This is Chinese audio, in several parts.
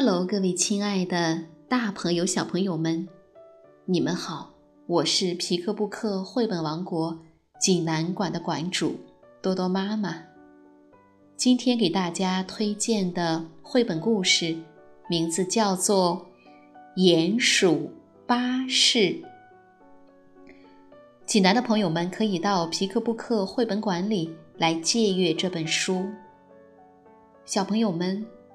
Hello，各位亲爱的大朋友、小朋友们，你们好！我是皮克布克绘本王国济南馆的馆主多多妈妈。今天给大家推荐的绘本故事名字叫做《鼹鼠巴士》。济南的朋友们可以到皮克布克绘本馆里来借阅这本书。小朋友们。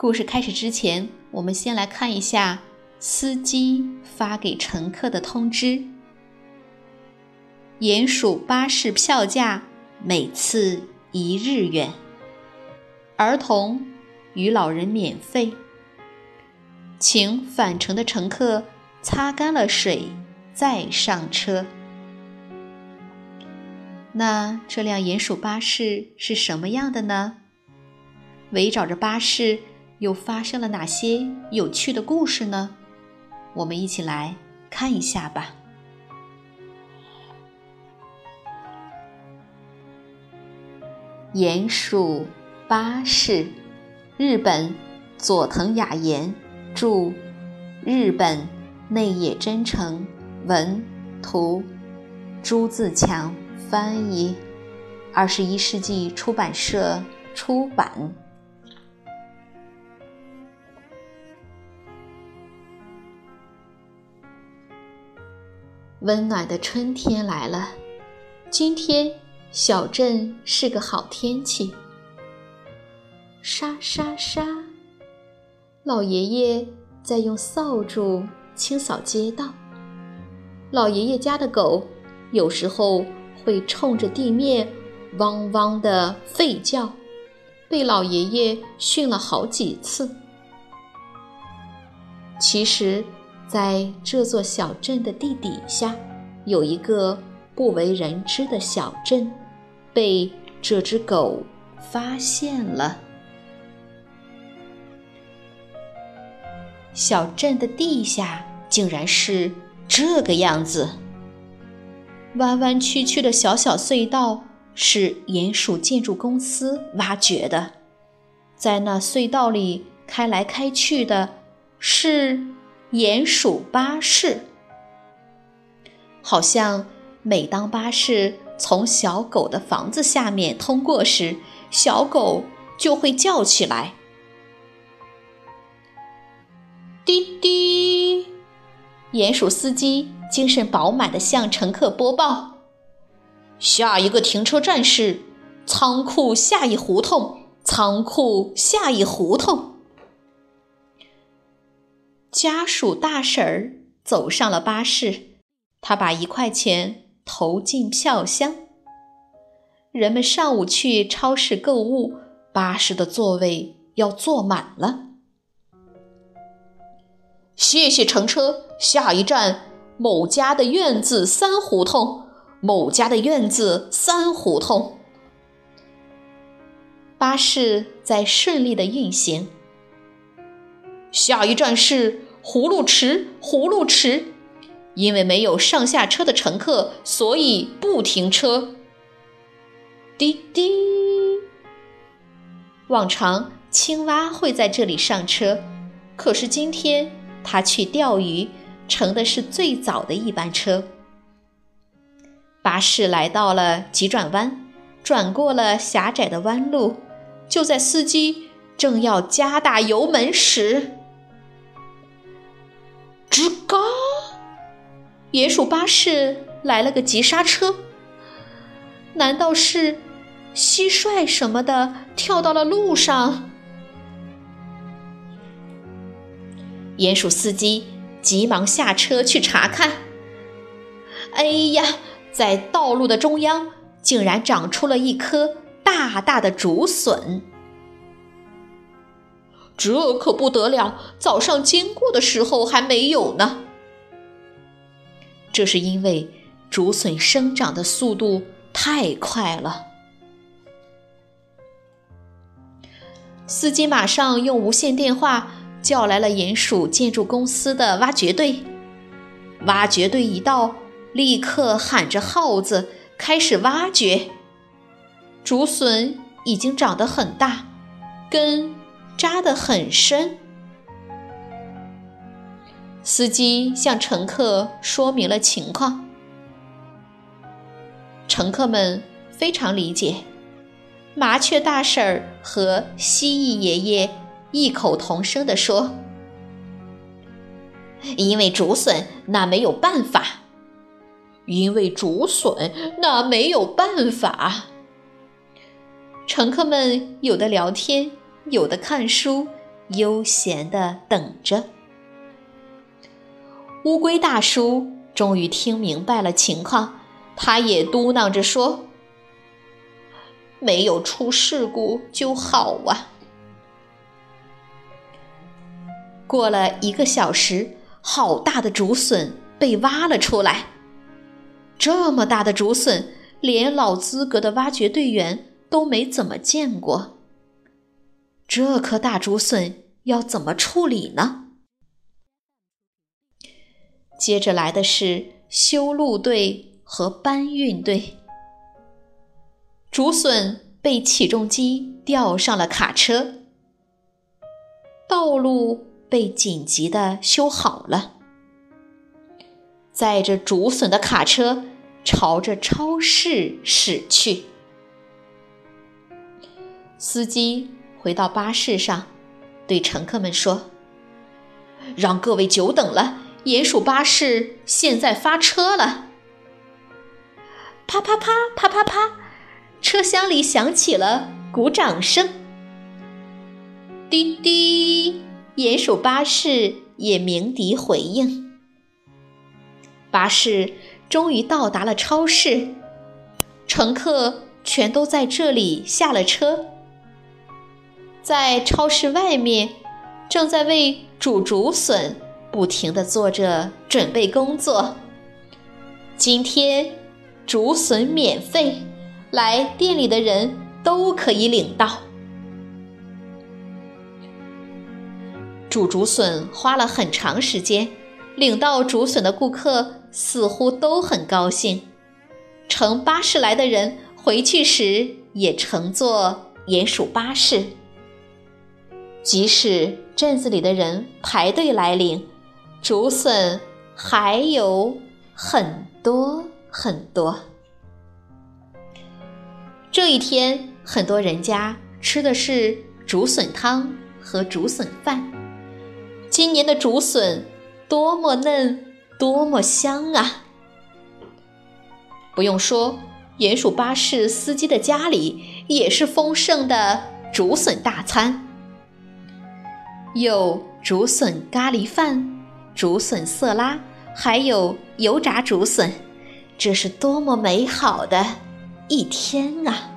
故事开始之前，我们先来看一下司机发给乘客的通知：鼹鼠巴士票价每次一日元，儿童与老人免费，请返程的乘客擦干了水再上车。那这辆鼹鼠巴士是什么样的呢？围绕着巴士。又发生了哪些有趣的故事呢？我们一起来看一下吧。鼹鼠巴士，日本佐藤雅彦著，日本内野真诚文图，朱自强翻译，二十一世纪出版社出版。温暖的春天来了，今天小镇是个好天气。沙沙沙，老爷爷在用扫帚清扫街道。老爷爷家的狗有时候会冲着地面汪汪的吠叫，被老爷爷训了好几次。其实。在这座小镇的地底下，有一个不为人知的小镇，被这只狗发现了。小镇的地下竟然是这个样子，弯弯曲曲的小小隧道是鼹鼠建筑公司挖掘的，在那隧道里开来开去的是。鼹鼠巴士，好像每当巴士从小狗的房子下面通过时，小狗就会叫起来。滴滴，鼹鼠司机精神饱满地向乘客播报：下一个停车站是仓库下一胡同，仓库下一胡同。家属大婶儿走上了巴士，她把一块钱投进票箱。人们上午去超市购物，巴士的座位要坐满了。谢谢乘车，下一站某家的院子三胡同，某家的院子三胡同。巴士在顺利的运行。下一站是葫芦池，葫芦池，因为没有上下车的乘客，所以不停车。滴滴，往常青蛙会在这里上车，可是今天它去钓鱼，乘的是最早的一班车。巴士来到了急转弯，转过了狭窄的弯路，就在司机正要加大油门时。吱嘎！鼹鼠巴士来了个急刹车。难道是蟋蟀什么的跳到了路上？鼹鼠司机急忙下车去查看。哎呀，在道路的中央竟然长出了一棵大大的竹笋。这可不得了！早上经过的时候还没有呢。这是因为竹笋生长的速度太快了。司机马上用无线电话叫来了鼹鼠建筑公司的挖掘队。挖掘队一到，立刻喊着号子开始挖掘。竹笋已经长得很大，根。扎得很深。司机向乘客说明了情况，乘客们非常理解。麻雀大婶儿和蜥蜴爷爷异口同声地说：“因为竹笋，那没有办法；因为竹笋，那没有办法。”乘客们有的聊天。有的看书，悠闲地等着。乌龟大叔终于听明白了情况，他也嘟囔着说：“没有出事故就好啊。”过了一个小时，好大的竹笋被挖了出来。这么大的竹笋，连老资格的挖掘队员都没怎么见过。这颗大竹笋要怎么处理呢？接着来的是修路队和搬运队。竹笋被起重机吊上了卡车，道路被紧急的修好了。载着竹笋的卡车朝着超市驶去，司机。回到巴士上，对乘客们说：“让各位久等了，鼹鼠巴士现在发车了。”啪啪啪啪啪啪，车厢里响起了鼓掌声。滴滴，鼹鼠巴士也鸣笛回应。巴士终于到达了超市，乘客全都在这里下了车。在超市外面，正在为煮竹笋不停地做着准备工作。今天竹笋免费，来店里的人都可以领到。煮竹笋花了很长时间，领到竹笋的顾客似乎都很高兴。乘巴士来的人回去时也乘坐鼹鼠巴士。即使镇子里的人排队来领竹笋，还有很多很多。这一天，很多人家吃的是竹笋汤和竹笋饭。今年的竹笋多么嫩，多么香啊！不用说，鼹鼠巴士司机的家里也是丰盛的竹笋大餐。有竹笋咖喱饭、竹笋色拉，还有油炸竹笋，这是多么美好的一天啊！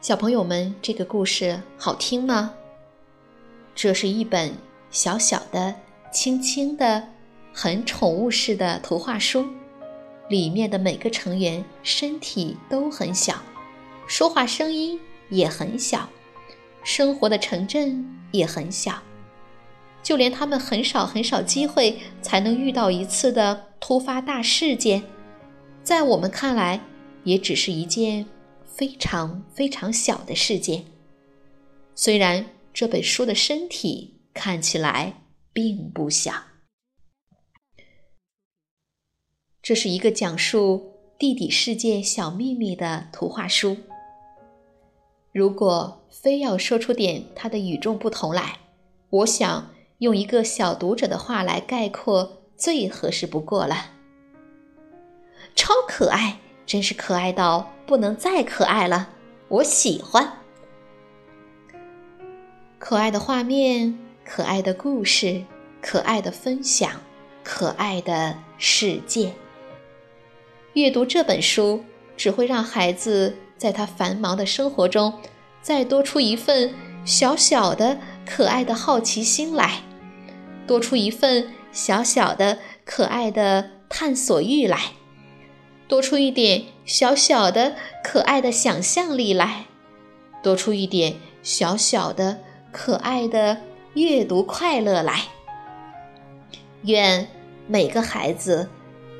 小朋友们，这个故事好听吗？这是一本小小的、轻轻的、很宠物式的图画书。里面的每个成员身体都很小，说话声音也很小，生活的城镇也很小，就连他们很少很少机会才能遇到一次的突发大事件，在我们看来也只是一件非常非常小的事件。虽然这本书的身体看起来并不小。这是一个讲述地底世界小秘密的图画书。如果非要说出点它的与众不同来，我想用一个小读者的话来概括最合适不过了。超可爱，真是可爱到不能再可爱了，我喜欢。可爱的画面，可爱的故事，可爱的分享，可爱的世界。阅读这本书，只会让孩子在他繁忙的生活中，再多出一份小小的可爱的好奇心来，多出一份小小的可爱的探索欲来，多出一点小小的可爱的想象力来，多出一点小小的可爱的阅读快乐来。愿每个孩子